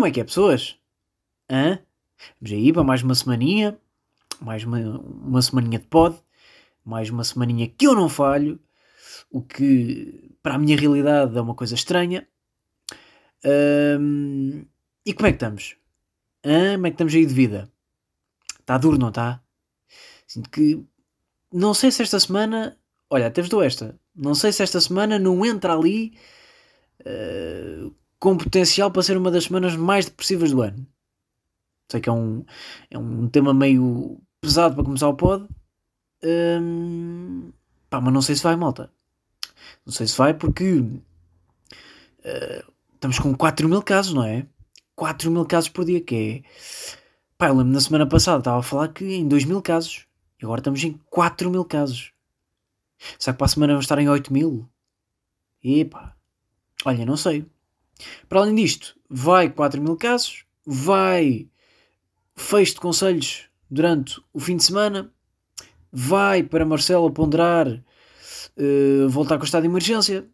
Como é que é, pessoas? Hã? Vamos aí para mais uma semaninha, mais uma, uma semaninha de pod, mais uma semaninha que eu não falho, o que para a minha realidade é uma coisa estranha. Hum, e como é que estamos? Hã? Como é que estamos aí de vida? Está duro, não está? Sinto que. Não sei se esta semana. Olha, até vos dou esta. Não sei se esta semana não entra ali uh, com potencial para ser uma das semanas mais depressivas do ano. Sei que é um, é um tema meio pesado para começar o pod. Um, pá, mas não sei se vai, malta. Não sei se vai porque uh, estamos com 4 mil casos, não é? 4 mil casos por dia, que é. Pá, eu lembro na semana passada estava a falar que em 2 mil casos. E agora estamos em 4 mil casos. Será que para a semana vamos estar em 8 mil? Epá. Olha, não sei. Para além disto, vai 4 mil casos, vai fecho de conselhos durante o fim de semana, vai para Marcelo ponderar uh, voltar com o estado de emergência,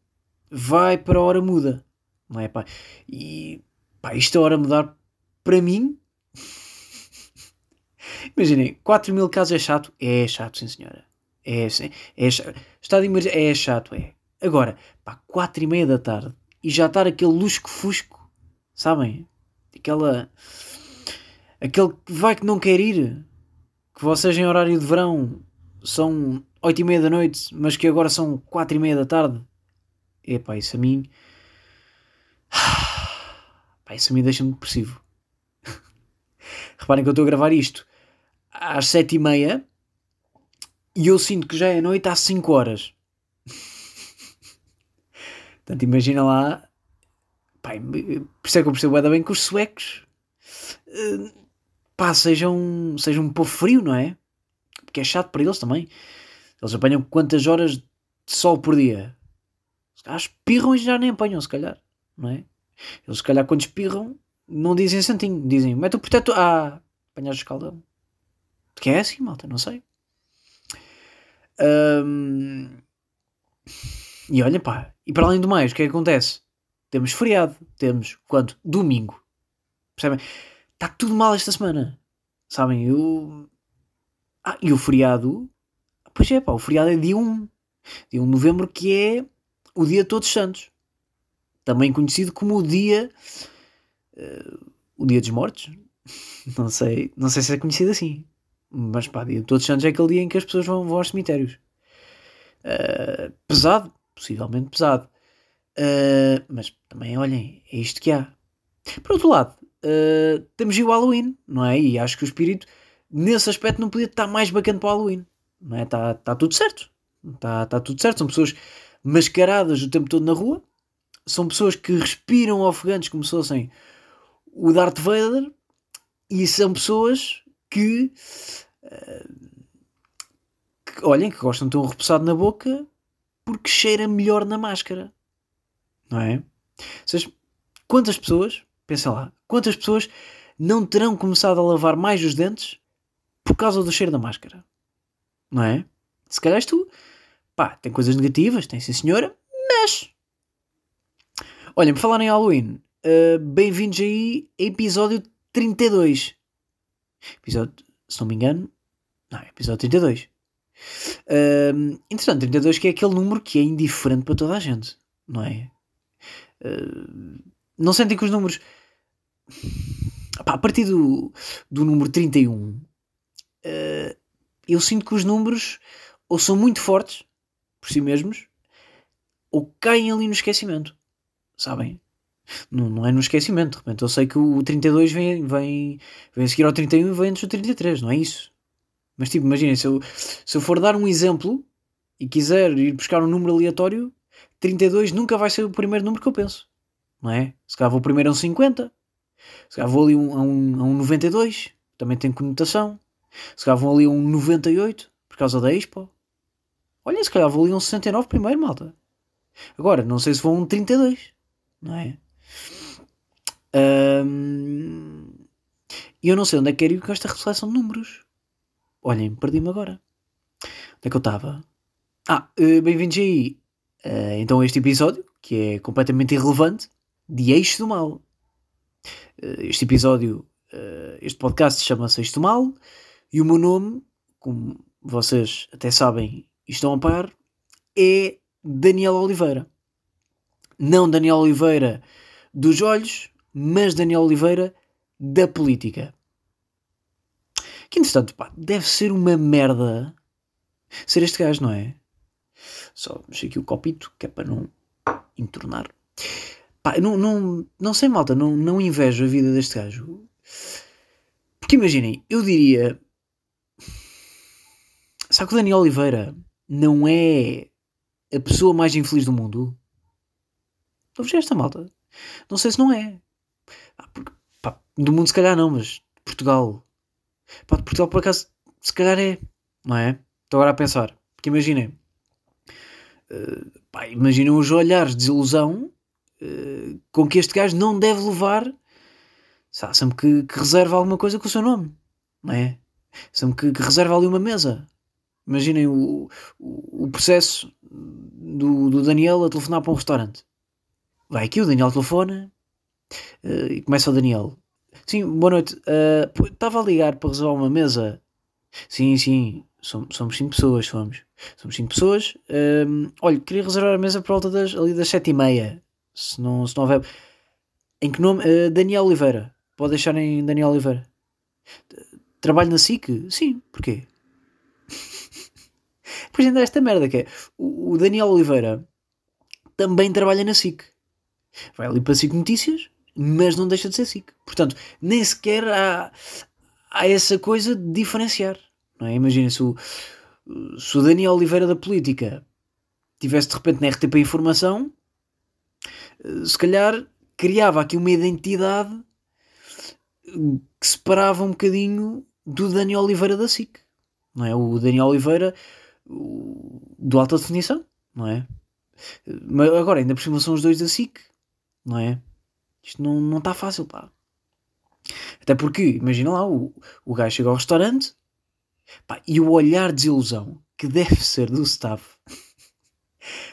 vai para a hora muda. Não é, pá? E pá, isto é hora mudar para mim. Imaginem, 4 mil casos é chato? É chato, sim senhora. É, é, chato. Estado de emergência é chato, é. Agora, pá, 4 e meia da tarde e já estar aquele lusco-fusco, sabem? Aquela. Aquele que vai que não quer ir, que vocês em horário de verão são 8 e meia da noite, mas que agora são 4 e meia da tarde. Epá, isso a mim. Pá, isso a mim deixa-me depressivo. Reparem que eu estou a gravar isto às 7 e meia e eu sinto que já é noite às 5 horas. Portanto, imagina lá. Pá, por isso é que eu percebo bem que os suecos uh, pá, sejam, sejam um pouco frio, não é? Porque é chato para eles também. Eles apanham quantas horas de sol por dia? Os espirram e já nem apanham, se calhar, não é? Eles, se calhar, quando espirram, não dizem santinho, dizem mete o protetor. Ah, apanhas o escaldão. Que é assim, malta, não sei. Um, e olha, pá, e para além do mais, o que é que acontece? Temos feriado, temos quanto? Domingo. Percebem? Está tudo mal esta semana. Sabem? Eu. Ah, e o feriado. Pois é, pá, o feriado é dia 1. Dia 1 de novembro, que é o dia de Todos Santos. Também conhecido como o dia. Uh, o dia dos mortos. Não sei, não sei se é conhecido assim. Mas pá, dia de Todos Santos é aquele dia em que as pessoas vão, vão aos cemitérios. Uh, pesado, possivelmente pesado. Uh, mas também, olhem, é isto que há. Por outro lado, uh, temos o Halloween, não é? E acho que o espírito, nesse aspecto, não podia estar mais bacana para o Halloween. Não é? Está tá tudo certo. Está tá tudo certo. São pessoas mascaradas o tempo todo na rua. São pessoas que respiram ofegantes como se fossem o Darth Vader. E são pessoas que, uh, que olhem, que gostam de ter um repousado na boca porque cheira melhor na máscara. Não é? Seja, quantas pessoas, pensa lá, quantas pessoas não terão começado a lavar mais os dentes por causa do cheiro da máscara? Não é? Se calhar tu. Pá, tem coisas negativas, tem sim senhora, mas. Olhem, por falar em Halloween, uh, bem-vindos aí a episódio 32. Episódio, se não me engano, não, episódio 32. Uh, interessante, 32 que é aquele número que é indiferente para toda a gente, não é? Uh, não sentem que os números. A partir do, do número 31, uh, ah, eu sinto que os números ou são muito fortes por si mesmos ou caem ali no esquecimento, sabem? Não, não é no esquecimento, de repente eu sei que o 32 vem, vem, vem a seguir ao 31 e vem antes do 33, não é isso? Mas tipo, imaginem, se eu, se eu for dar um exemplo e quiser ir buscar um número aleatório, 32 nunca vai ser o primeiro número que eu penso. Não é? Se calhar vou primeiro a um 50, se calhar vou ali um, a, um, a um 92, também tem conotação. Se calhar vou ali a um 98, por causa da Expo. Olha, se calhar vou ali a um 69 primeiro, malta. Agora, não sei se vou a um 32, não é? E eu não sei onde é que quero ir com esta reflexão de números. Olhem, perdi-me agora. Onde é que eu estava? Ah, uh, bem-vindos aí. Uh, então, este episódio, que é completamente irrelevante, de Eixo do Mal. Uh, este episódio, este podcast chama-se Isto Mal e o meu nome, como vocês até sabem e estão a par, é Daniel Oliveira. Não Daniel Oliveira dos olhos, mas Daniel Oliveira da política. Que entretanto, pá, deve ser uma merda ser este gajo, não é? Só mexer aqui o copito, que é para não entornar. Pá, não, não, não sei, malta, não, não invejo a vida deste gajo. Porque imaginem, eu diria. Sabe que o Daniel Oliveira não é a pessoa mais infeliz do mundo? Estou-vos esta malta. Não sei se não é. Porque, pá, do mundo se calhar não, mas Portugal. Pá, de Portugal por acaso se calhar é. Não é? Estou agora a pensar. Porque imaginem. Uh, imaginem os olhares de desilusão uh, com que este gajo não deve levar. Sabe, sempre que, que reserva alguma coisa com o seu nome. Não é? Sempre que, que reserva ali uma mesa. Imaginem o, o, o processo do, do Daniel a telefonar para um restaurante. Vai aqui, o Daniel telefona uh, e começa o Daniel. Sim, boa noite. Estava uh, a ligar para reservar uma mesa. Sim, sim, somos, somos cinco pessoas, somos. Somos cinco pessoas. Uh, olha, queria reservar a mesa por volta das, ali das sete e meia. Se não, se não houver. Em que nome? Uh, Daniel Oliveira. Pode deixar em Daniel Oliveira. Trabalho na SIC? Sim, porquê? Depois ainda esta merda que é. O, o Daniel Oliveira também trabalha na SIC. Vai ali para SIC Notícias, mas não deixa de ser SIC. Portanto, nem sequer há, há essa coisa de diferenciar. É? Imagina se o, se o Daniel Oliveira da política tivesse de repente na RTP Informação, eh, se calhar criava aqui uma identidade que separava um bocadinho do Daniel Oliveira da SIC. Não é? O Daniel Oliveira do alta definição, não é? Mas agora, ainda por cima são os dois da SIC, não é? Isto não está fácil, pá. Até porque, imagina lá, o, o gajo chega ao restaurante pá, e o olhar de desilusão que deve ser do staff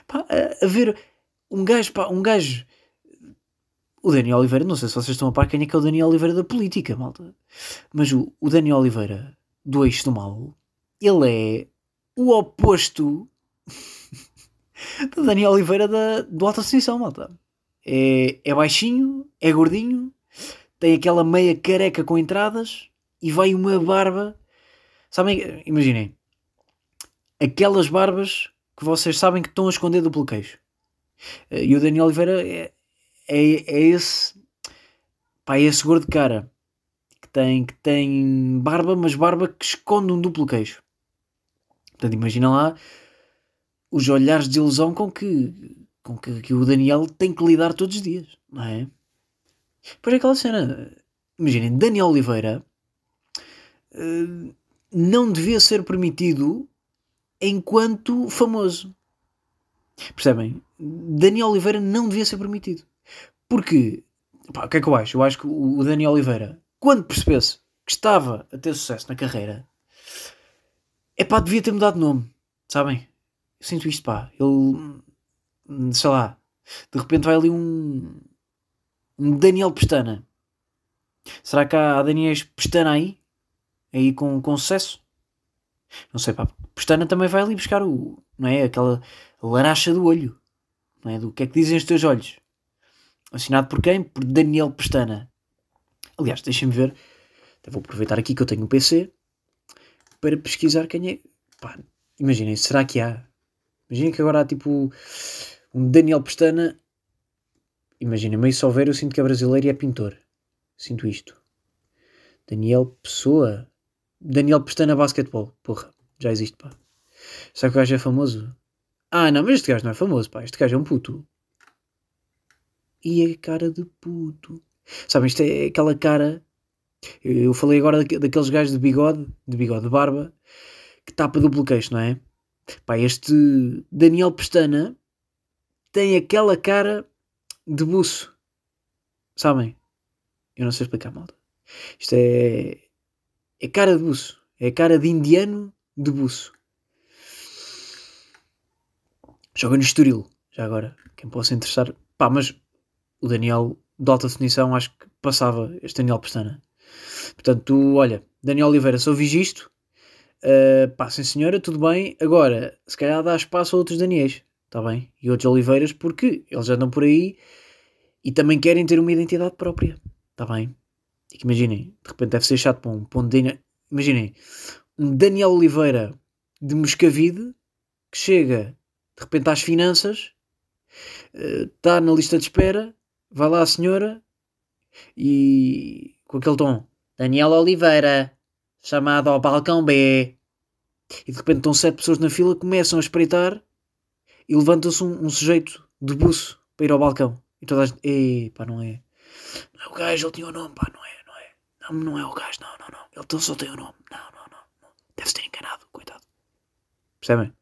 pá, a, a, ver um gajo, pá, um gajo. O Daniel Oliveira, não sei se vocês estão a par quem é que é o Daniel Oliveira da política, malta. Mas o, o Daniel Oliveira do Eixo do Mal, ele é o oposto do Daniel Oliveira da, do Alta Definição, malta. É, é baixinho, é gordinho, tem aquela meia careca com entradas e vai uma barba. Sabem, imaginem, aquelas barbas que vocês sabem que estão a esconder do queixo. Eh, e o Daniel Oliveira é, é, é esse, pá, é esse gordo cara que tem, que tem barba, mas barba que esconde um duplo queixo. Portanto, imagina lá os olhares de ilusão com que, com que, que, o Daniel tem que lidar todos os dias, não é? Depois é aquela cena. Imaginem, Daniel Oliveira uh, não devia ser permitido enquanto famoso. Percebem? Daniel Oliveira não devia ser permitido. Porque, pá, o que é que eu acho? Eu acho que o Daniel Oliveira, quando percebesse que estava a ter sucesso na carreira, é pá, devia ter mudado de nome, sabem? Eu sinto isto, pá. Ele, sei lá, de repente vai ali um, um Daniel Pestana. Será que há, Daniel Pestana aí? Aí com, com sucesso? Não sei, pá. Pestana também vai ali buscar o, não é? Aquela laracha do olho, não é? Do que é que dizem os teus olhos? Assinado por quem? Por Daniel Pestana. Aliás, deixem-me ver. Até vou aproveitar aqui que eu tenho um PC para pesquisar quem é. Pá, imaginem, será que há? Imaginem que agora há tipo um Daniel Pestana. Imaginem, meio só ver, eu sinto que é brasileiro e é pintor. Sinto isto. Daniel Pessoa. Daniel Pestana Basquetebol. Porra, já existe, pá. Será que o gajo é famoso? Ah, não, mas este gajo não é famoso, pá. Este gajo é um puto. E é cara de puto. Sabem, isto é aquela cara eu falei agora daqueles gajos de bigode, de bigode de barba, que tapa duplo queixo, não é? Pá, este Daniel Pestana tem aquela cara de buço. Sabem? Eu não sei explicar, malta. Isto é. É cara de buço. É cara de indiano de buço. Joga no Estoril, já agora. Quem possa interessar. Pá, mas o Daniel de alta definição acho que passava este Daniel Pestana. Portanto, tu, olha, Daniel Oliveira, se ouvis isto, uh, pá, sim senhora, tudo bem. Agora, se calhar dá espaço a outros Daniels, está bem? E outros Oliveiras, porque eles andam por aí e também querem ter uma identidade própria, está bem? E que imaginem, de repente deve ser chato para um, para um Daniel. Imaginem, um Daniel Oliveira de Moscavide que chega de repente às finanças, está uh, na lista de espera, vai lá a senhora e com aquele tom Daniel Oliveira, chamado ao balcão B. E de repente estão sete pessoas na fila, começam a espreitar e levanta-se um, um, sujeito de buço para ir ao balcão. E toda a gente, pá, não é. Não é o gajo, ele tinha o um nome, pá, não é, não é. Não, não é o gajo, não, não, não. Ele só tem o um nome. Não, não, não. não. Deve-se ter enganado, coitado. Percebem?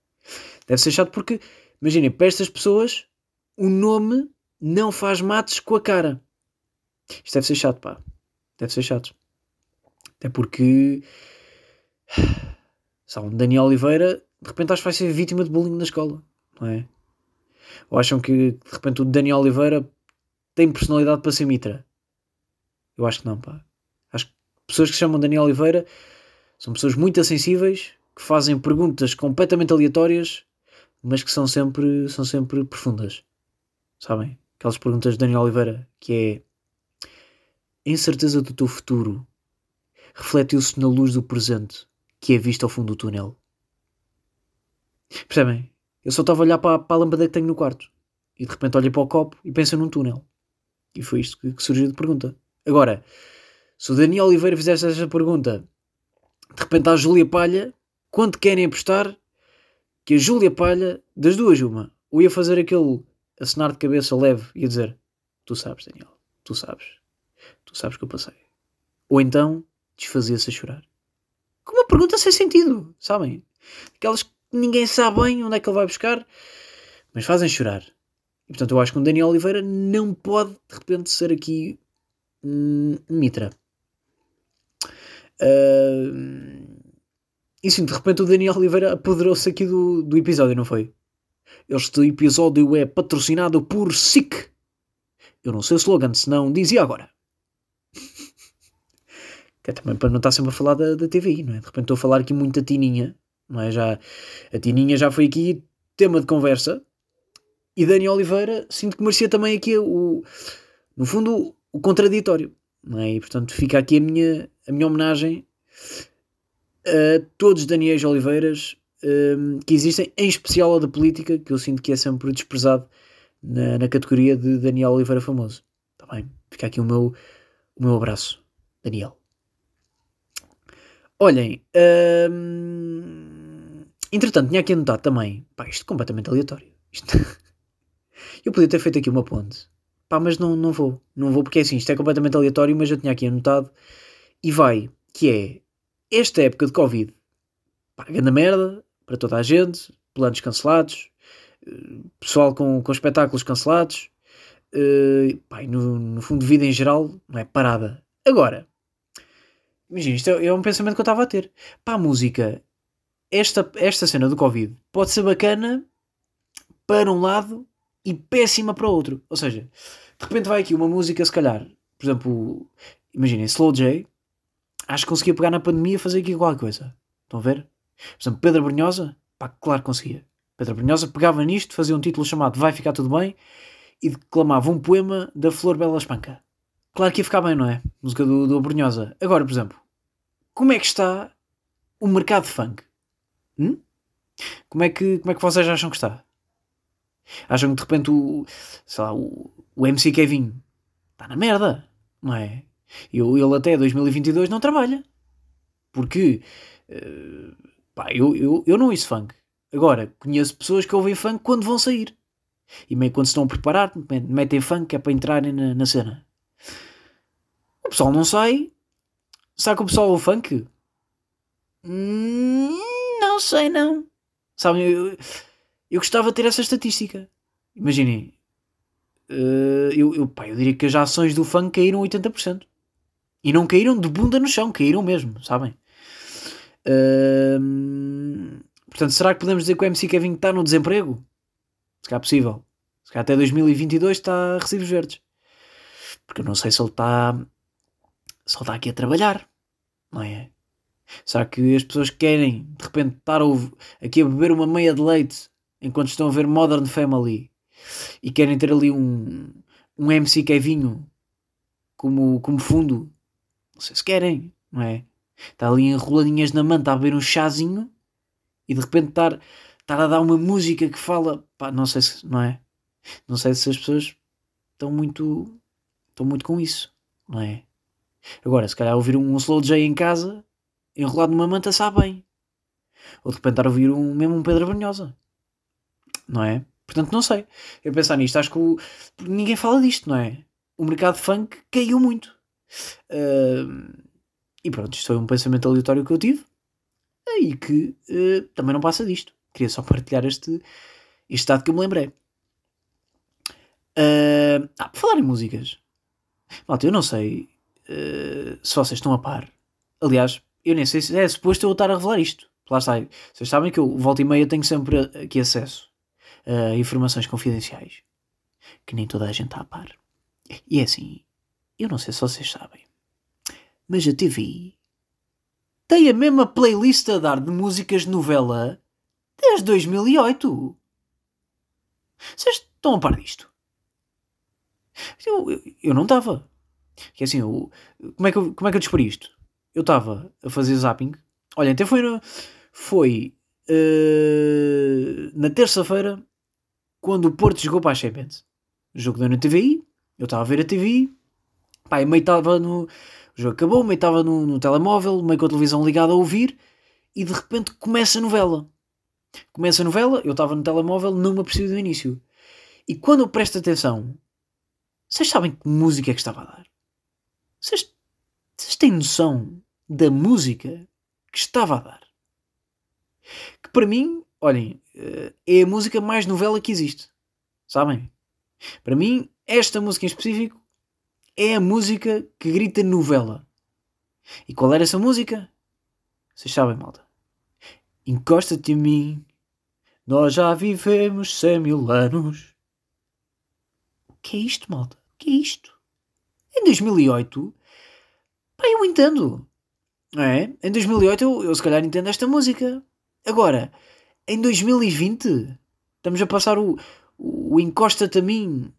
Deve ser chato porque, imaginem, para estas pessoas, o nome não faz mates com a cara. Isto deve ser chato, pá. Deve ser chato. Até porque. Sabe, Daniel Oliveira, de repente acho que vai ser vítima de bullying na escola, não é? Ou acham que de repente o Daniel Oliveira tem personalidade para ser mitra? Eu acho que não, pá. Acho que pessoas que se chamam Daniel Oliveira são pessoas muito sensíveis, que fazem perguntas completamente aleatórias, mas que são sempre, são sempre profundas. Sabem? Aquelas perguntas de Daniel Oliveira, que é incerteza do teu futuro refletiu-se na luz do presente, que é vista ao fundo do túnel. Percebem? Eu só estava a olhar para, para a lâmpada que tenho no quarto. E de repente olhei para o copo e pensei num túnel. E foi isto que, que surgiu de pergunta. Agora, se o Daniel Oliveira fizesse essa pergunta, de repente à Júlia Palha, quanto querem apostar que a Júlia Palha, das duas, uma, ou ia fazer aquele acenar de cabeça leve e ia dizer: Tu sabes, Daniel, tu sabes, tu sabes que eu passei. Ou então desfazia-se a chorar. Com uma pergunta sem sentido, sabem? Aquelas que ninguém sabe bem onde é que ele vai buscar, mas fazem chorar. E portanto eu acho que um Daniel Oliveira não pode de repente ser aqui um mitra. Uh, e sim, de repente o Daniel Oliveira apoderou-se aqui do, do episódio, não foi? Este episódio é patrocinado por SIC. Eu não sei o slogan, senão dizia agora. Que é também para não estar sempre a falar da, da TVI, não é? De repente estou a falar aqui muito da Tininha, não é? Já, a Tininha já foi aqui tema de conversa. E Daniel Oliveira, sinto que merecia também aqui o, no fundo, o contraditório, não é? E portanto fica aqui a minha, a minha homenagem a todos os Daniels Oliveiras um, que existem, em especial a da política, que eu sinto que é sempre desprezado na, na categoria de Daniel Oliveira famoso. Está bem? Fica aqui o meu, o meu abraço, Daniel. Olhem, hum, entretanto, tinha aqui anotado também, pá, isto é completamente aleatório. Isto... eu podia ter feito aqui uma ponte, pá, mas não, não vou, não vou porque é assim, isto é completamente aleatório, mas eu tinha aqui anotado e vai, que é esta época de Covid, pá, grande merda para toda a gente, planos cancelados, pessoal com, com espetáculos cancelados, uh, pá, no, no fundo, vida em geral, não é parada. Agora, Imagina, isto é, é, um pensamento que eu estava a ter. Para a música, esta, esta cena do Covid pode ser bacana para um lado e péssima para o outro. Ou seja, de repente vai aqui uma música, se calhar, por exemplo, imaginem, Slow J, acho que conseguia pegar na pandemia e fazer aqui qualquer coisa. Estão a ver? Por exemplo, Pedro Brunhosa, pá, claro que conseguia. Pedro Brunhosa pegava nisto, fazia um título chamado Vai Ficar Tudo Bem e declamava um poema da Flor Bela Espanca. Claro que ia ficar bem, não é? Música do, do Brunhosa. Agora, por exemplo, como é que está o mercado funk? Hum? Como, é que, como é que vocês acham que está? Acham que de repente o, sei lá, o, o MC Kevin está na merda, não é? Eu, ele até 2022 não trabalha. Porque uh, pá, eu, eu, eu não ouço funk. Agora, conheço pessoas que ouvem funk quando vão sair. E meio quando se estão a preparar, metem funk que é para entrarem na, na cena. O pessoal não sai Será que o pessoal ouve funk? Hum, sei, não. Sabem, eu, eu gostava de ter essa estatística. Imaginem. Uh, eu, eu, pá, eu diria que as ações do funk caíram 80%. E não caíram de bunda no chão, caíram mesmo, sabem? Uh, portanto, será que podemos dizer que o MC Kevin está no desemprego? Se calhar é possível. Se calhar até 2022 está a recibos verdes. Porque eu não sei se ele está. Se ele está aqui a trabalhar, não é? Será que as pessoas querem de repente estar aqui a beber uma meia de leite enquanto estão a ver Modern Family e querem ter ali um, um MC Kevinho como, como fundo? Não sei se querem, não é? Está ali enroladinhas na manta a beber um chazinho e de repente estar, estar a dar uma música que fala, pá, não sei se, não é? Não sei se as pessoas estão muito, estão muito com isso, não é? Agora, se calhar ouvir um slow J em casa enrolado numa manta sabe bem. Ou de repente estar a ouvir um, mesmo um Pedro Brunhosa. Não é? Portanto, não sei. Eu pensar nisto, acho que o, ninguém fala disto, não é? O mercado funk caiu muito. Uh, e pronto, isto foi um pensamento aleatório que eu tive. E que uh, também não passa disto. Queria só partilhar este, este dado que eu me lembrei. Uh, ah, por falar em músicas. Malta, eu não sei uh, se vocês estão a par. Aliás, eu nem sei se é suposto eu estar a revelar isto. Lá está. Vocês sabem que eu, volta e meia, tenho sempre aqui acesso a informações confidenciais que nem toda a gente está a par. E é assim, eu não sei se vocês sabem, mas a TV tem a mesma playlist a dar de músicas de novela desde 2008. Vocês estão a par disto? Eu, eu, eu não estava. Que assim, eu, como, é que eu, como é que eu descobri isto? Eu estava a fazer zapping. Olha, até foi, foi uh, na terça-feira quando o Porto jogou para a Champions. O jogo deu na TVI, eu estava a ver a TVI, pá, meio estava no. O jogo acabou, meio estava no, no telemóvel, meio com a televisão ligada a ouvir, e de repente começa a novela. Começa a novela, eu estava no telemóvel, não me apercebi do início. E quando eu presto atenção, vocês sabem que música é que estava a dar? Vocês vocês têm noção da música que estava a dar? Que para mim, olhem, eh, é a música mais novela que existe. Sabem? Para mim, esta música em específico é a música que grita novela. E qual era essa música? Vocês sabem, malta. Encosta-te em mim, nós já vivemos cem mil anos. O que é isto, malta? O que é isto? Em 2008, Pá, eu entendo. É? Em 2008 eu, eu se calhar entendo esta música. Agora, em 2020, estamos a passar o, o Encosta-te a mim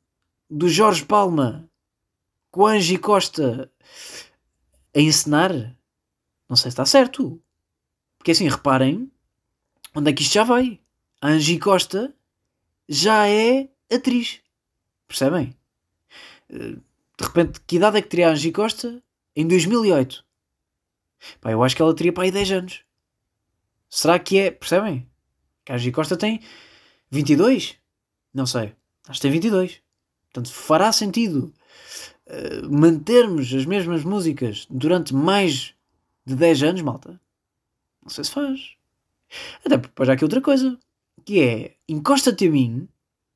do Jorge Palma com Angie Costa a encenar. Não sei se está certo. Porque assim, reparem onde é que isto já vai. A Angie Costa já é atriz. Percebem? Eh, de repente, que idade é que teria a Angie Costa em 2008. Pá, eu acho que ela teria para aí 10 anos. Será que é. Percebem? A G Costa tem 22? Não sei. Acho que tem 22. Portanto, fará sentido uh, mantermos as mesmas músicas durante mais de 10 anos, malta? Não sei se faz. Até porque depois há aqui outra coisa. Que é, encosta-te a mim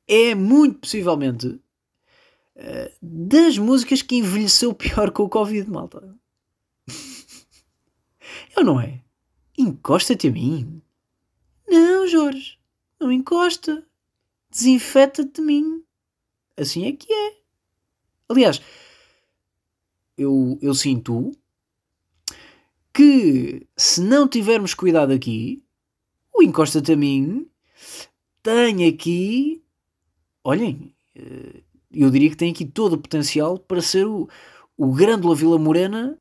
é muito possivelmente das músicas que envelheceu pior com o Covid, malta. Eu não é? Encosta-te a mim. Não, Jorge. Não encosta. Desinfeta-te de mim. Assim é que é. Aliás, eu, eu sinto que se não tivermos cuidado aqui, o encosta-te a mim tem aqui. Olhem, eh, eu diria que tem aqui todo o potencial para ser o, o Grândola Vila Morena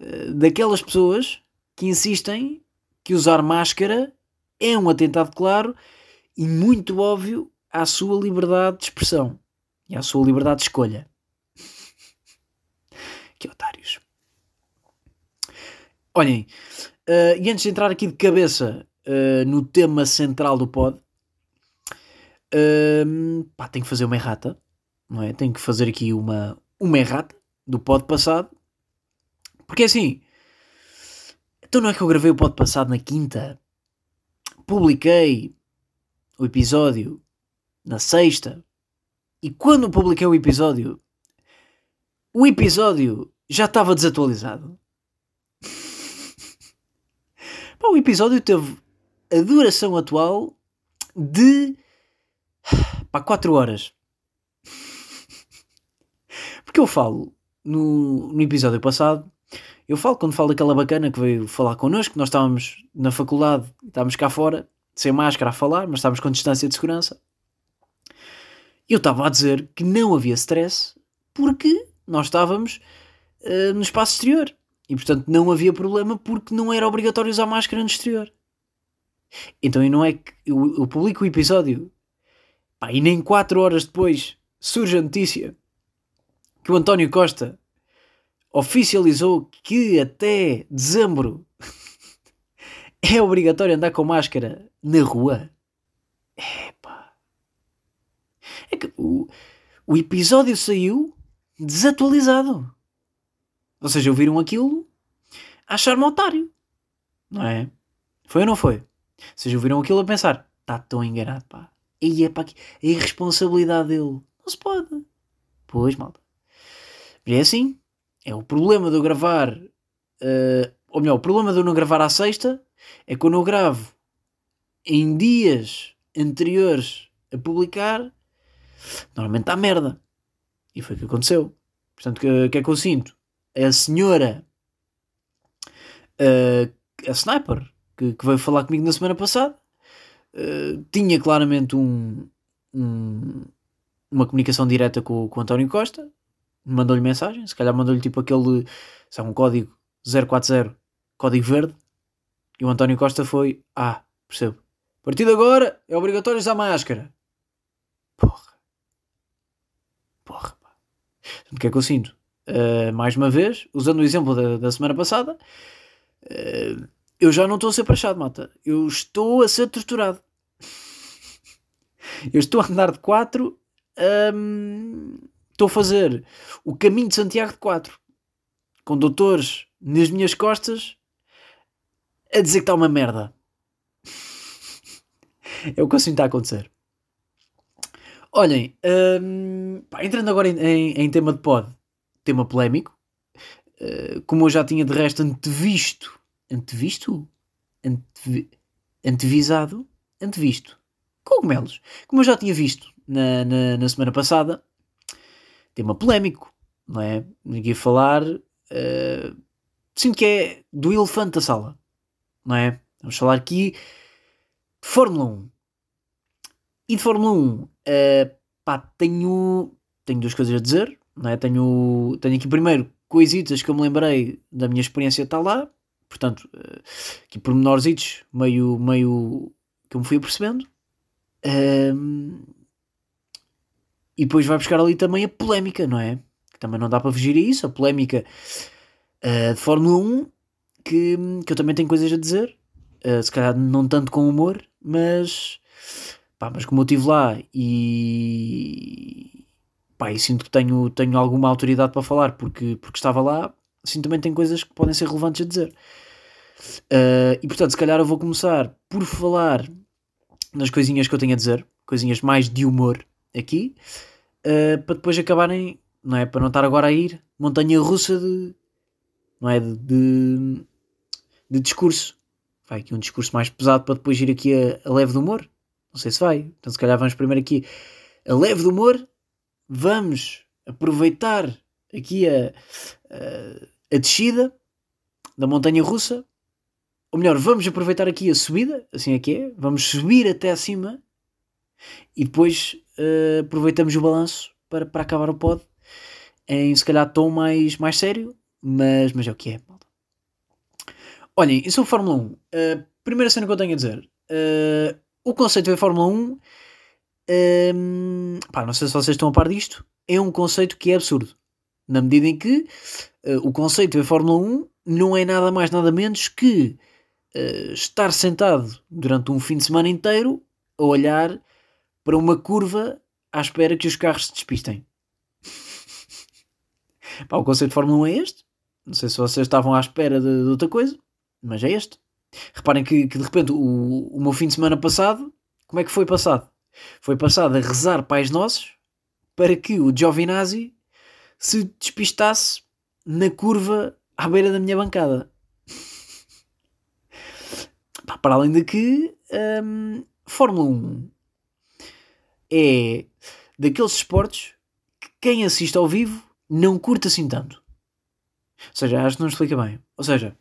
uh, daquelas pessoas que insistem que usar máscara é um atentado claro e muito óbvio à sua liberdade de expressão e à sua liberdade de escolha. que otários. Olhem, uh, e antes de entrar aqui de cabeça uh, no tema central do pod, uh, pá, tenho que fazer uma errata não é? Tenho que fazer aqui uma, uma errata do pod passado. Porque assim, então não é que eu gravei o pod passado na quinta, publiquei o episódio na sexta, e quando publiquei o episódio, o episódio já estava desatualizado. Pá, o episódio teve a duração atual de pá, 4 horas. Porque eu falo no, no episódio passado, eu falo quando falo daquela bacana que veio falar connosco, nós estávamos na faculdade, estávamos cá fora, sem máscara a falar, mas estávamos com distância de segurança. Eu estava a dizer que não havia stress porque nós estávamos uh, no espaço exterior. E portanto não havia problema porque não era obrigatório usar máscara no exterior. Então e não é que eu, eu publico o episódio pá, e nem 4 horas depois surge a notícia que o António Costa oficializou que até dezembro é obrigatório andar com máscara na rua. Epá. É que o, o episódio saiu desatualizado. Ou seja, ouviram aquilo achar-me otário. Não é? Foi ou não foi? Seja, ouviram aquilo a pensar: está tão enganado, pá. E é pá, a irresponsabilidade dele. Não se pode. Pois, malta. Mas é assim. É o problema de eu gravar. Uh, ou melhor, o problema de eu não gravar à sexta é quando eu gravo em dias anteriores a publicar, normalmente está merda. E foi o que aconteceu. Portanto, o que é que eu sinto? A senhora, uh, a sniper, que, que, veio falar comigo na semana passada, uh, tinha claramente um, um, uma comunicação direta com, com o António Costa, mandou-lhe mensagem, se calhar mandou-lhe tipo aquele, sabe, um código 040, código verde, e o António Costa foi, ah, percebo, a partir de agora é obrigatório usar máscara. Porra. Porra, pá. O que é que eu sinto? Uh, mais uma vez, usando o exemplo da, da semana passada, uh, eu já não estou a ser prachado, mata. Eu estou a ser torturado. eu estou a andar de 4 um, estou a fazer o caminho de Santiago de 4 com doutores nas minhas costas a dizer que está uma merda. é o que eu sinto a acontecer. Olhem, hum, pá, entrando agora em, em, em, tema de pod, tema polémico, uh, como eu já tinha de resto antevisto, antevisto? Antevi, antevisado? Antevisto. Cogumelos. Como eu já tinha visto na, na, na semana passada, tema polémico, não é? Ninguém falar. Uh, sinto que é do elefante da sala, não é? Vamos falar aqui de Fórmula 1. E de Fórmula 1, uh, eh, pá, tenho, tenho duas coisas a dizer, não é? Tenho, tenho aqui primeiro coisitas que eu me lembrei da minha experiência estar lá, portanto, uh, aqui pormenorzitos, meio, meio que eu me fui apercebendo. Um, e depois vai buscar ali também a polémica, não é? Que também não dá para fugir a isso, a polémica uh, de Fórmula 1, que, que eu também tenho coisas a dizer, uh, se calhar não tanto com humor, mas, pá, mas como eu estive lá e, pá, e sinto que tenho, tenho alguma autoridade para falar porque, porque estava lá, assim também tem coisas que podem ser relevantes a dizer. Uh, e portanto, se calhar eu vou começar por falar nas coisinhas que eu tenho a dizer, coisinhas mais de humor aqui, uh, para depois acabarem, não é? Para não estar agora a ir montanha russa de, não é? De, de, de discurso. Vai aqui um discurso mais pesado para depois ir aqui a, a leve do humor. Não sei se vai. Então, se calhar, vamos primeiro aqui a leve do humor. Vamos aproveitar aqui a, a, a descida da montanha russa. Ou melhor, vamos aproveitar aqui a subida, assim é que é. Vamos subir até acima e depois uh, aproveitamos o balanço para, para acabar o pod em se calhar tom mais, mais sério, mas, mas é o que é. Olhem, isso é o Fórmula 1. Uh, eh, primeira cena que eu tenho a dizer. Uh, o conceito da Fórmula 1, um, pá, não sei se vocês estão a par disto, é um conceito que é absurdo. Na medida em que uh, o conceito da Fórmula 1 não é nada mais nada menos que estar sentado durante um fim de semana inteiro a olhar para uma curva à espera que os carros se despistem. Pá, o conceito de Fórmula 1 é este. Não sei se vocês estavam à espera de, de outra coisa, mas é este. Reparem que, que de repente o, o meu fim de semana passado, como é que foi passado? Foi passado a rezar Pais Nossos para que o Giovinazzi se despistasse na curva à beira da minha bancada. Para além de que hum, Fórmula 1 é daqueles esportes que quem assiste ao vivo não curto assim tanto. Ou seja, acho que não explica bem. Ou seja,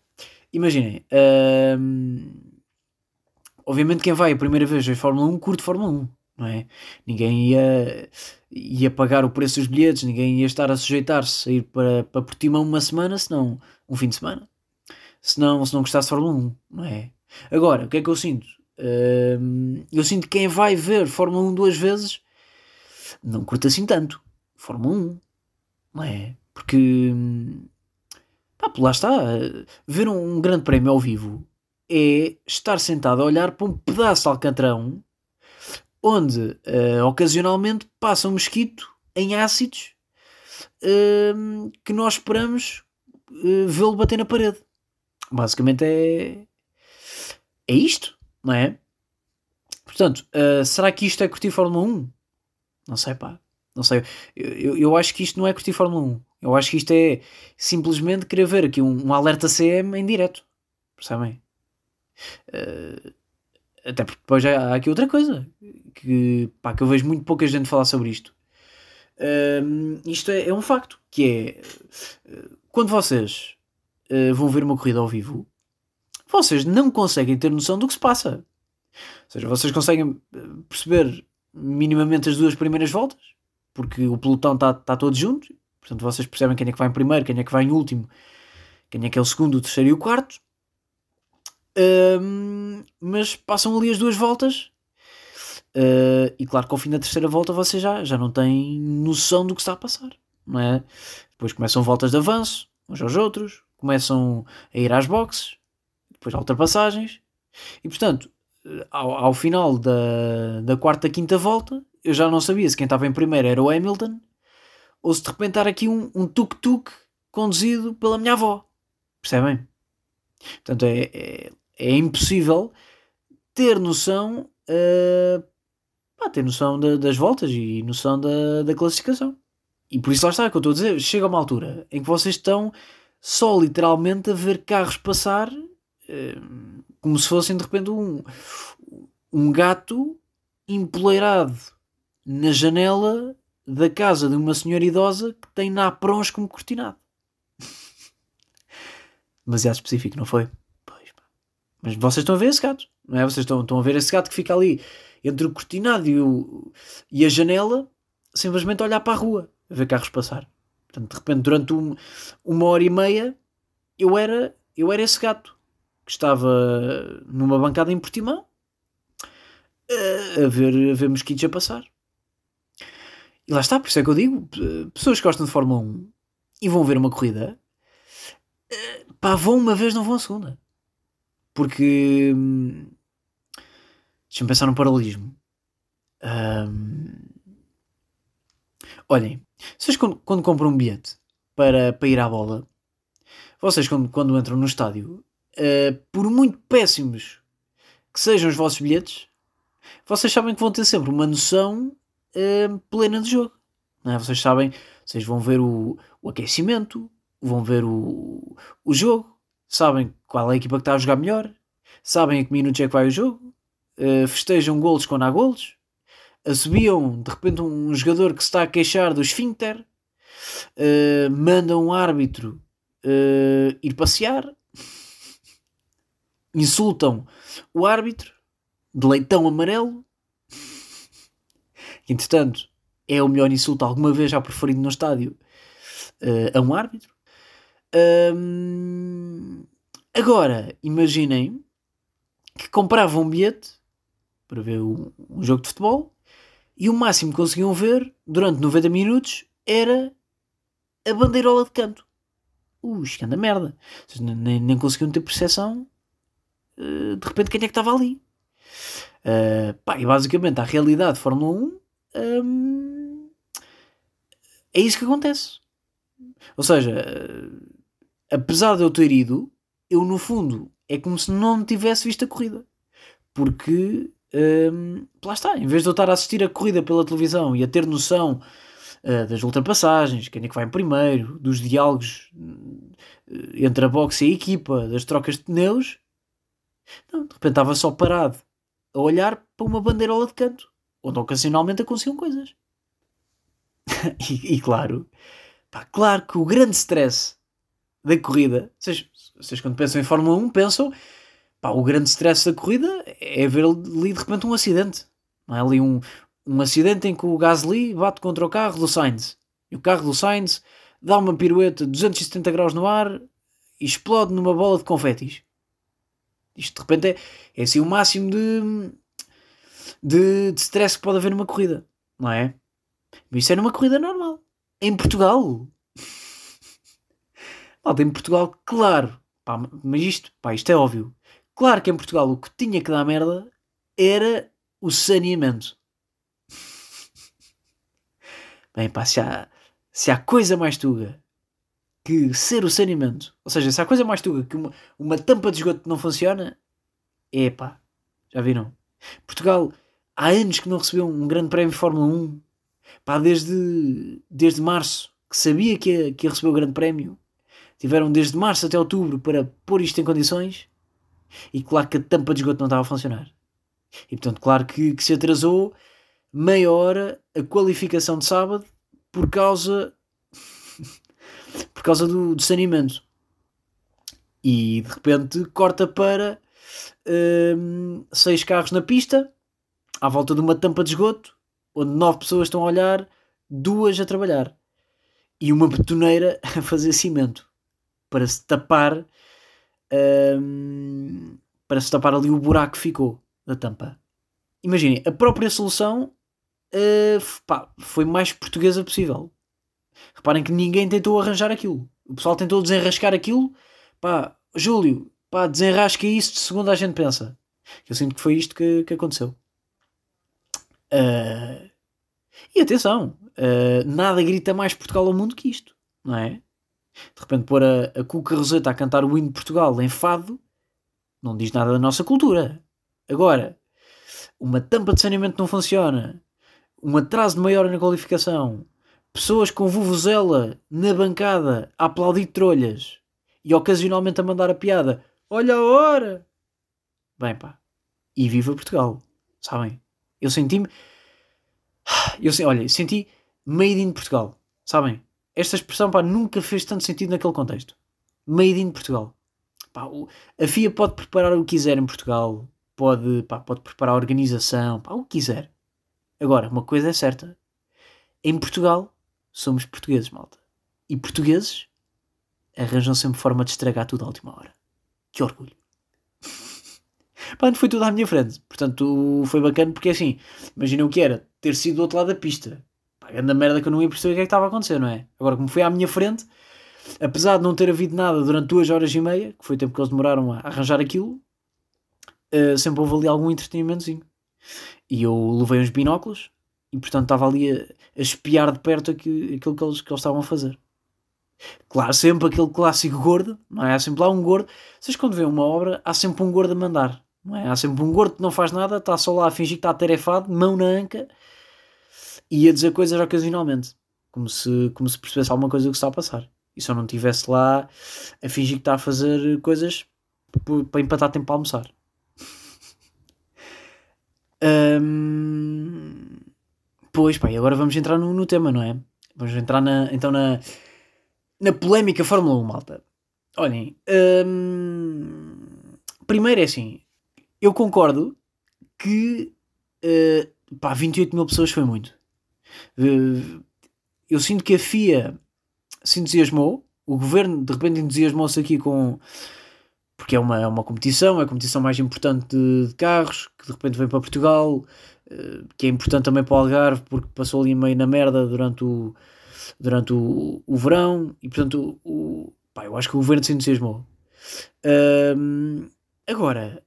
imaginem, hum, obviamente quem vai a primeira vez ver Fórmula 1 curte Fórmula 1, não é? Ninguém ia, ia pagar o preço dos bilhetes, ninguém ia estar a sujeitar-se a ir para, para Portimão uma semana, senão um fim de semana. Se não, se não gostasse de Fórmula 1, não é? Agora, o que é que eu sinto? Hum, eu sinto que quem vai ver Fórmula 1 duas vezes não curta assim tanto. Fórmula 1, não é? Porque pá, lá está, ver um, grande prémio ao vivo é estar sentado a olhar para um pedaço de alcatrão onde uh, ocasionalmente passa um mosquito em ácidos uh, que nós esperamos uh, vê-lo bater na parede. Basicamente é, é isto, não é? Portanto, uh, será que isto é curtir Fórmula 1? Não sei, pá. Não sei. Eu, eu, eu, acho que isto não é curtir Fórmula 1. Eu acho que isto é simplesmente querer ver aqui um, um alerta CM em direto. Percebem? Uh, até porque depois há aqui outra coisa que, pá, que eu vejo muito pouca gente falar sobre isto. Uh, isto é, é, um facto que é quando vocês vão ver uma corrida ao vivo, vocês não conseguem ter noção do que se passa. Ou seja, vocês conseguem perceber minimamente as duas primeiras voltas, porque o pelotão está tá todo junto, portanto vocês percebem quem é que vai em primeiro, quem é que vai em último, quem é que é o segundo, o terceiro e o quarto. Um, mas passam ali as duas voltas uh, e claro que ao fim da terceira volta vocês já, já não têm noção do que está a passar, não é? Depois começam voltas de avanço, uns aos outros, começam a ir às boxes, depois há ultrapassagens, e portanto, ao, ao final da, da quarta, quinta volta, eu já não sabia se quem estava em primeiro era o Hamilton ou se de repente era aqui um, um tuk-tuk conduzido pela minha avó. Percebem? Portanto, é, é, é impossível ter noção, uh, pá, ter noção de, das voltas e noção da, da classificação. E por isso lá está que eu estou a dizer, chega uma altura em que vocês estão só literalmente a ver carros passar como se fossem de repente um, um gato empoleirado na janela da casa de uma senhora idosa que tem naprons como cortinado. Demasiado específico, não foi? Pois. Mas vocês estão a ver esse gato, não é? Vocês estão, estão a ver esse gato que fica ali entre o cortinado e, o, e a janela, simplesmente a olhar para a rua, a ver carros passar. Portanto, de repente, durante um, uma hora e meia, eu era, eu era esse gato que estava numa bancada em Portimão a ver, a ver mosquitos a passar. E lá está, por isso é que eu digo: pessoas que gostam de Fórmula 1 e vão ver uma corrida, pá, vão uma vez, não vão a segunda. Porque. Hum, deixa-me pensar num paralelismo. Um, olhem, vocês quando, quando, compram um bilhete para, para ir à bola, vocês quando, quando entram no estádio, uh, por muito péssimos que sejam os vossos bilhetes, vocês sabem que vão ter sempre uma noção uh, plena de jogo. Não é? Vocês sabem, vocês vão ver o, o aquecimento, vão ver o, o jogo, sabem qual é a equipa que está a jogar melhor, sabem a que minutos é que vai o jogo, uh, festejam golos quando há golos, assobiam de repente um jogador que se está a queixar do esfíncter, uh, mandam um árbitro uh, ir passear, insultam o árbitro de leitão amarelo. Entretanto, é o melhor insulto alguma vez já preferido no estádio uh, a um árbitro. Um, agora, imaginem que compravam um bilhete para ver um, um, jogo de futebol e o máximo que conseguiam ver durante 90 minutos era a bandeirola de canto. Ui, que anda merda. Nem, nem conseguiam ter percepção uh, de repente quem é que estava ali. Uh, pá, e basicamente a realidade de Fórmula 1 um, é isso que acontece. Ou seja, uh, apesar de eu ter ido, eu no fundo é como se não tivesse visto a corrida. Porque um, lá está, em vez de eu estar a assistir a corrida pela televisão e a ter noção uh, das ultrapassagens, quem é que vai em primeiro, dos diálogos entre a boxe e a equipa, das trocas de pneus, não, de repente estava só parado a olhar para uma bandeirola de canto, onde ocasionalmente aconteciam coisas. e, e, claro, Pá, claro que o grande stress da corrida, vocês, vocês quando pensam em Fórmula 1 pensam, pá, o grande stress da corrida é ver ali de repente um acidente. Não é ali um, um acidente em que o Gasly bate contra o carro do Sainz. E o carro do Sainz dá uma pirueta de 270 graus no ar e explode numa bola de confetis. Isto de repente é, é assim o máximo de, de, de stress que pode haver numa corrida, não é? Mas isso é numa corrida normal. Em Portugal. Malta, em Portugal, claro. Pá, mas isto, pá, isto é óbvio. Claro que em Portugal o que tinha que dar merda era o saneamento. Bem, pá, se há, se há coisa mais tuga que ser o saneamento, ou seja, se há coisa mais tuga que uma, uma tampa de esgoto não funciona, é pá, já viram? Portugal há anos que não recebeu um grande prémio de Fórmula 1, pá, desde, desde março, que sabia que ia, que ia receber o grande prémio, tiveram desde março até outubro para pôr isto em condições, e claro que a tampa de esgoto não estava a funcionar. E portanto, claro que, que se atrasou meia hora a qualificação de sábado por causa por causa do, saneamento. E de repente corta para hum, seis carros na pista, à volta de uma tampa de esgoto, onde nove pessoas estão a olhar, duas a trabalhar. E uma betoneira a fazer cimento para se tapar hum, para se tapar ali o buraco que ficou da tampa. Imaginem, a própria solução uh, pá, foi mais portuguesa possível. Reparem que ninguém tentou arranjar aquilo. O pessoal tentou desenrascar aquilo. Pá, Júlio, pá, desenrasca isto segundo a gente pensa. Eu sinto que foi isto que, que aconteceu. Uh, e atenção, uh, nada grita mais Portugal ao mundo que isto, não é? De repente pôr a, a Cuca Roseta a cantar o hino de Portugal em fado não diz nada da nossa cultura. Agora, uma tampa de saneamento não funciona, um atraso maior na qualificação, pessoas com vuvuzela na bancada a aplaudir trolhas e ocasionalmente a mandar a piada: Olha a hora! Bem, pá, e viva Portugal, sabem? Eu senti-me. Eu olha, senti made in Portugal, sabem? Esta expressão, pá, nunca fez tanto sentido naquele contexto. Made in Portugal. Pá, a FIA pode preparar o que quiser em Portugal, pode, pá, pode preparar a organização, pá, o que quiser. Agora, uma coisa é certa: em Portugal somos portugueses, malta. E portugueses arranjam sempre forma de estragar tudo à última hora. Que orgulho. Pá, foi tudo à minha frente. Portanto, foi bacana porque assim, imagina o que era ter sido do outro lado da pista. Pá, grande merda que eu não ia perceber o que é que estava a acontecer, não é? Agora, como foi à minha frente, apesar de não ter havido nada durante duas horas e meia, que foi o tempo que eles demoraram a arranjar aquilo, uh, sempre houve ali algum entretenimentozinho. E eu levei uns binóculos e, portanto, estava ali a, a espiar de perto aquilo, aquilo que, eles, que eles estavam a fazer. Claro, sempre aquele clássico gordo, não é? Há sempre lá um gordo. Vocês, quando vêem uma obra, há sempre um gordo a mandar, não é? Há sempre um gordo que não faz nada, está só lá a fingir que está atarefado, mão na anca e a dizer coisas ocasionalmente, como se, como se percebesse alguma coisa que está a passar e se eu não estivesse lá a fingir que está a fazer coisas para empatar tempo para almoçar. Um, pois, pá, e agora vamos entrar no, no, tema, não é? Vamos entrar na, então na, na polémica Fórmula 1, malta. Olhem, um, primeiro é assim, eu concordo que uh, pá, 28 mil pessoas foi muito. Uh, eu sinto que a FIA se entusiasmou, o governo de repente entusiasmou-se aqui com. Porque é uma, é uma competição, é a competição mais importante de, de carros, que de repente vem para Portugal, que é importante também para o Algarve, porque passou ali meio na merda durante o, durante o, o verão, e portanto, o, pá, eu acho que o governo se entusiasmou. Uh, agora,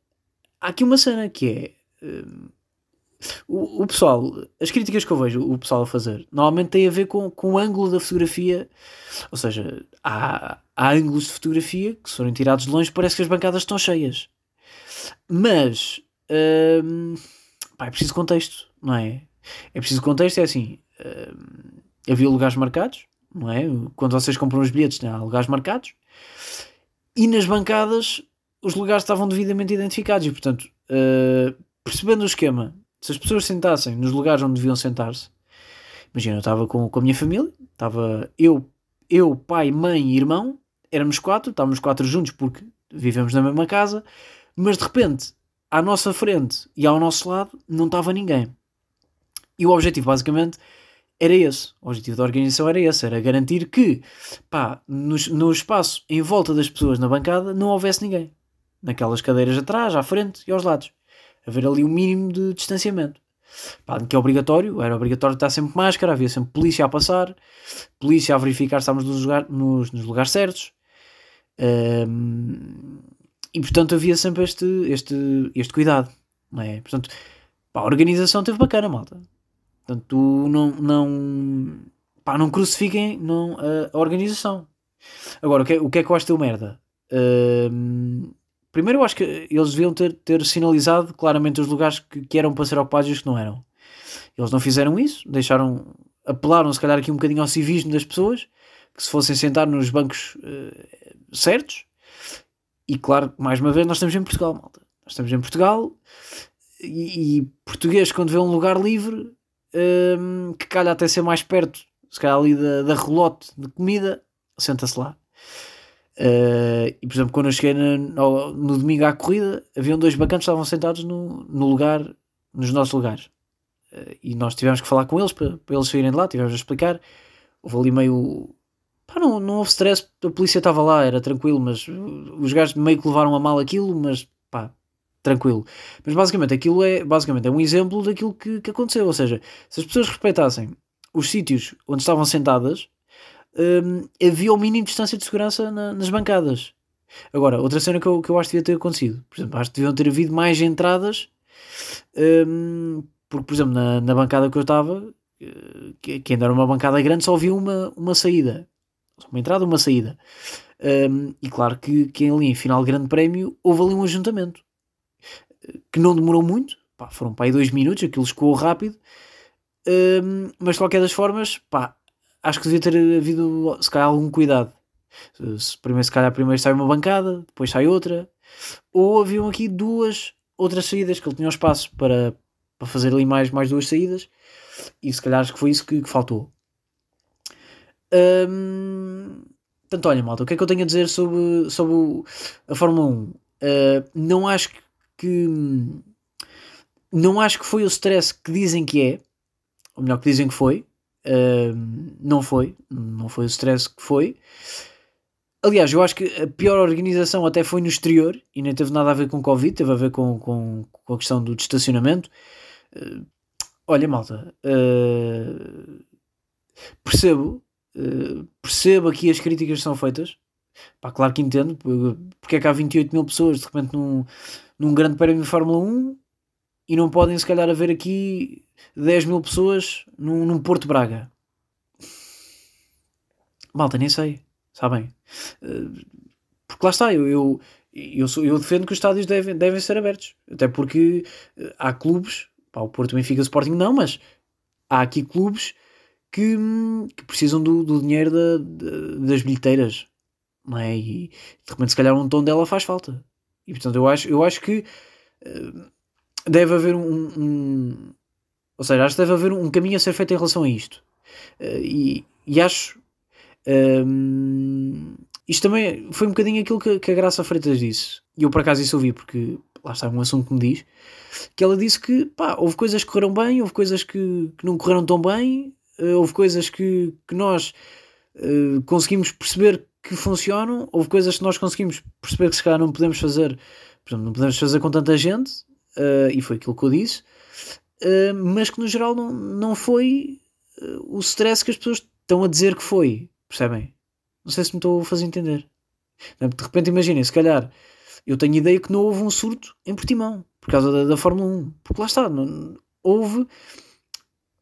há aqui uma cena que é. Uh, o, o, pessoal, as críticas que eu vejo o pessoal a fazer, normalmente tem a ver com, com o ângulo da fotografia. Ou seja, há, há ângulos de fotografia que se forem tirados de longe, parece que as bancadas estão cheias. Mas pá, é preciso contexto, não é? É preciso contexto, é assim. Hum, havia lugares marcados, não é? Quando vocês compram os bilhetes, há lugares marcados. E nas bancadas os lugares estavam devidamente identificados e, portanto, uh, percebendo o esquema se as pessoas sentassem nos lugares onde deviam sentar-se, imagina, eu estava com, com a minha família, estava eu eu, pai, mãe e irmão, éramos quatro, estávamos quatro juntos porque vivemos na mesma casa, mas de repente, à nossa frente e ao nosso lado, não estava ninguém. E o objetivo, basicamente, era esse. O objetivo da organização era esse, era garantir que, pá, no, no espaço em volta das pessoas na bancada não houvesse ninguém. Naquelas cadeiras atrás, à frente e aos lados. Haver ali um mínimo de distanciamento. Pá, que é obrigatório, era obrigatório estar sempre máscara, havia sempre polícia a passar, polícia a verificar se estávamos nos, lugar, nos, nos lugares certos. Um, e portanto havia sempre este, este, este cuidado. Não é? Portanto, pá, a organização teve bacana, malta. Portanto, não, não, pá, não crucifiquem não, a, a organização. Agora, o que, é, o que é que eu acho deu merda? Uh, primeiro, eu acho que eles deviam ter, ter sinalizado claramente os lugares que, que eram para ser ocupados e os que não eram. Eles não fizeram isso, deixaram, apelaram se calhar aqui um bocadinho ao civismo das pessoas, que se fossem sentar nos bancos uh, certos. E claro, mais uma vez, nós estamos em Portugal, malta. Nós estamos em Portugal e, e português, quando vê um lugar livre, um, que calha até ser mais perto, se calhar ali da, da relote de comida, senta-se lá. Uh, e por exemplo, quando eu cheguei no, no, no, domingo à corrida, haviam dois bacantes que estavam sentados no, no lugar, nos nossos lugares. Uh, e nós tivemos que falar com eles para, para eles saírem de lá, tivemos a explicar. Houve ali meio. Pá, não, não houve stress, a polícia estava lá, era tranquilo, mas os gajos meio que levaram a mal aquilo, mas pá, tranquilo. Mas basicamente aquilo é, basicamente é um exemplo daquilo que, que aconteceu. Ou seja, se as pessoas respeitassem os sítios onde estavam sentadas, um, havia o mínimo de distância de segurança na, nas bancadas. Agora, outra cena que eu, que eu acho que devia ter acontecido, por exemplo, acho que deviam ter havido mais entradas, um, porque, por exemplo, na, na bancada que eu estava, eh, que, que ainda era uma bancada grande, só havia uma, uma saída. Uma entrada, uma saída. Um, e claro que, que ali em final de grande prémio houve ali um ajuntamento que não demorou muito, pá, foram para aí dois minutos, aquilo escoou rápido, um, mas de qualquer das formas, pá, acho que devia ter havido se calhar algum cuidado. Se, primeiro, se calhar primeiro sai uma bancada, depois sai outra, ou haviam aqui duas outras saídas que ele tinha espaço para, para fazer ali mais, mais duas saídas, e se calhar acho que foi isso que, que faltou. Hum, portanto, olha, malta, o que é que eu tenho a dizer sobre, sobre a Fórmula 1? Uh, não acho que não acho que foi o stress que dizem que é, ou melhor, que dizem que foi. Uh, não foi, não foi o stress que foi. Aliás, eu acho que a pior organização até foi no exterior e nem teve nada a ver com Covid, teve a ver com, com, com a questão do estacionamento. Uh, olha, malta, uh, percebo, uh, percebo aqui as críticas que são feitas. Pá, claro que entendo, porque é que há 28 mil pessoas de repente num, num grande prémio de Fórmula 1 e não podem se calhar haver aqui 10 mil pessoas num, num Porto Braga. Malta, nem sei, sabem? Eh, porque lá está, eu, eu, eu, sou, eu defendo que os estádios devem, devem ser abertos. Até porque eh, há clubes, pá, o Porto Benfica Sporting não, mas há aqui clubes que, que precisam do, do dinheiro da, das bilheteiras. Não é? E de repente, se calhar, um tom dela faz falta. E portanto, eu acho, eu acho que uh, deve haver um, um, Ou seja, acho que deve haver um caminho a ser feito em relação a isto. Uh, e, e, acho. Um, isto também foi um bocadinho aquilo que, que, a Graça Freitas disse. E eu por acaso isso ouvi, porque lá está um assunto que me diz. Que ela disse que pá, houve coisas que correram bem, houve coisas que, que não correram tão bem, houve coisas que, que nós conseguimos perceber que funcionam, houve coisas que nós conseguimos perceber que se calhar não podemos fazer, não podemos fazer com tanta gente, uh, e foi aquilo que eu disse, uh, mas que no geral não, não foi uh, o stress que as pessoas estão a dizer que foi, percebem? Não sei se me estou a fazer entender. De repente imaginem, se calhar eu tenho ideia que não houve um surto em Portimão, por causa da, da Fórmula 1, porque lá está, não, houve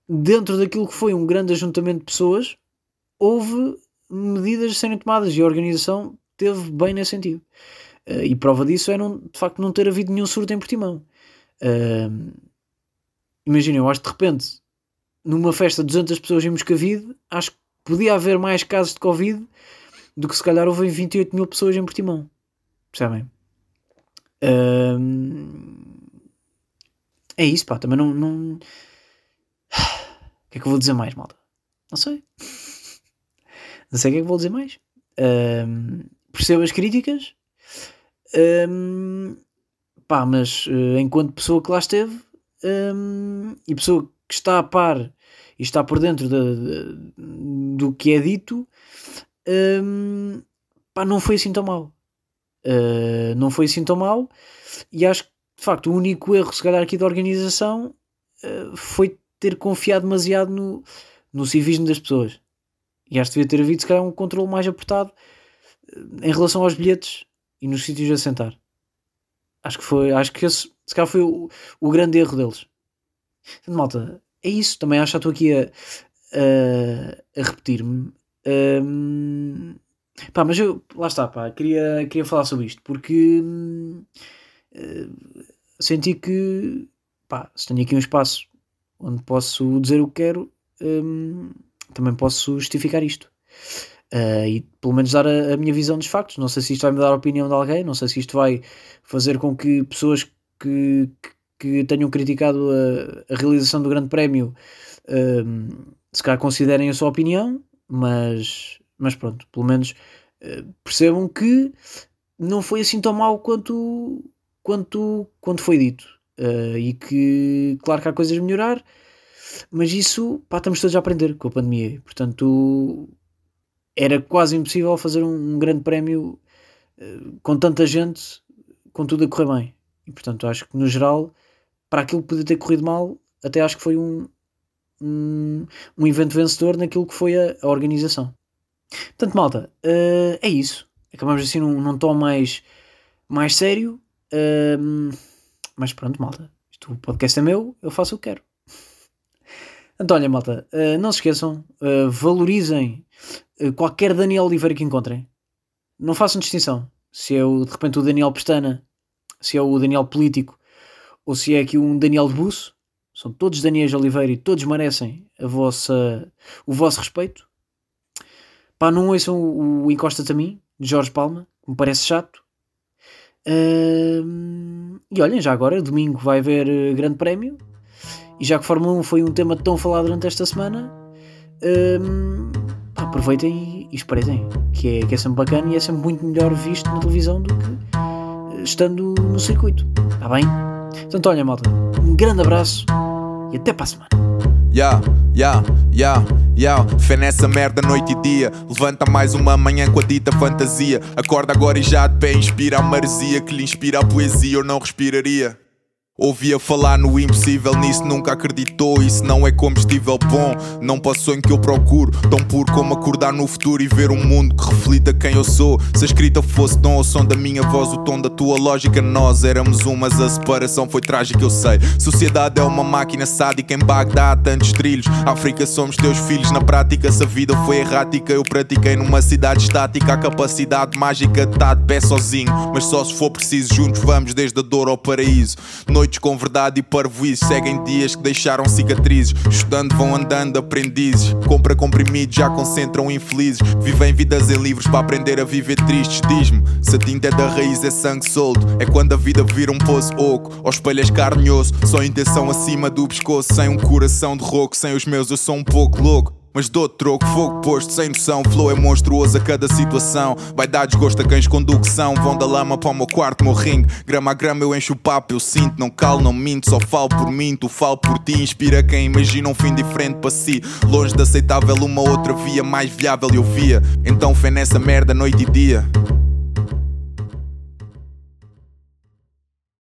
dentro daquilo que foi um grande ajuntamento de pessoas, houve medidas a serem tomadas e a organização teve bem nesse sentido. Uh, e prova disso é não, de facto não ter havido nenhum surto em Portimão. Uh, Imaginem, eu acho que de repente, numa festa de 200 pessoas em Moscavide, acho que podia haver mais casos de Covid do que se calhar houve 28 mil pessoas em Portimão. Percebem? Uh, é isso, pá. Também não. não... O que é que eu vou dizer mais, malta? Não sei. Não sei o que é que vou dizer mais. Um, percebo as críticas, um, pá, mas uh, enquanto pessoa que lá esteve um, e pessoa que está a par e está por dentro de, de, do que é dito, um, pá, não foi assim tão mal. Uh, não foi assim tão mal e acho que de facto o único erro se calhar aqui da organização uh, foi ter confiado demasiado no, no civismo das pessoas. E acho que devia ter havido se calhar um controle mais apertado uh, em relação aos bilhetes e nos sítios de assentar acho que foi acho que esse se calhar foi o, o grande erro deles. Malta é isso. Também acho que estou aqui a, a, a repetir-me. Um, Pá, mas eu, lá está, pá, queria, queria falar sobre isto porque uh, senti que, pá, se tenho aqui um espaço onde posso dizer o que quero, um, também posso justificar isto. Uh, e pelo menos dar a, a, minha visão dos factos. Não sei se isto vai me dar a opinião de alguém, não sei se isto vai fazer com que pessoas que, que, que tenham criticado a, a, realização do Grande Prémio um, se calhar considerem a sua opinião, mas mas pronto, pelo menos uh, percebam que não foi assim tão mal quanto, quanto, quanto foi dito. Uh, e que, claro que há coisas a melhorar, mas isso, pá, estamos todos a aprender com a pandemia. Portanto, era quase impossível fazer um, um grande prémio uh, com tanta gente, com tudo a correr bem. E, portanto, acho que no geral, para aquilo que podia ter corrido mal, até acho que foi um, um, um evento vencedor naquilo que foi a, a organização. Portanto, malta, uh, é isso. Acabamos assim num, num tom mais, mais sério. Uh, mas pronto, malta. Isto, o podcast é meu, eu faço o que quero. Então, olha, malta, uh, não se esqueçam, valorizem qualquer Daniel Oliveira que encontrem. Não façam distinção. Se é o, de repente o Daniel Pestana, se é o Daniel Político, ou se é aqui um Daniel de Buço. São todos Daniels Oliveira e todos merecem a vossa, o vosso respeito. Pá, não ouçam o, o Encosta-te a mim, de Jorge Palma, que me parece chato. Uh, e olhem, já agora, domingo vai haver uh, Grande Prémio. E já que Fórmula 1 foi um tema tão falado durante esta semana, uh, aproveitem e, e que é, que é sempre bacana e é sempre muito melhor visto na televisão do que uh, estando no circuito. Está bem? Portanto, olha, malta, um grande abraço e até para a semana. Yeah, yeah, yeah, yeah. Fé nessa merda noite e dia. Levanta mais uma manhã com a dita fantasia. Acorda agora e já de pé inspira a maresia que lhe inspira a poesia. Eu não respiraria. Ouvia falar no impossível, nisso nunca acreditou. Isso não é combustível bom, não o sonho que eu procuro. Tão puro como acordar no futuro e ver um mundo que reflita quem eu sou. Se a escrita fosse dom ao som da minha voz, o tom da tua lógica, nós éramos um, mas a separação foi trágica, eu sei. Sociedade é uma máquina sádica em Bagdá, há tantos trilhos. África somos teus filhos, na prática, se a vida foi errática, eu pratiquei numa cidade estática. A capacidade mágica estar de pé sozinho, mas só se for preciso, juntos vamos desde a dor ao paraíso. Noite noites com verdade e parvoíce. Seguem dias que deixaram cicatrizes. Estudando vão andando aprendizes. Compra comprimidos, já concentram infelizes. Vivem vidas em livros para aprender a viver tristes. Diz-me, se a tinta é da raiz é sangue solto. É quando a vida vira um poço oco. Ou espelhas carne osso. Só intenção acima do pescoço. Sem um coração de roco. Sem os meus eu sou um pouco louco. Mas dou troco, fogo posto, sem noção. Flow é monstruoso a cada situação. Vai dar desgosto a cães condução. Vão da lama para o meu quarto, meu ringue. Grama a grama eu encho o papo, eu sinto. Não calo, não minto, só falo por mim. Tu falo por ti, inspira quem imagina um fim diferente para si. Longe de aceitável, uma outra via mais viável eu via. Então fé nessa merda noite e dia.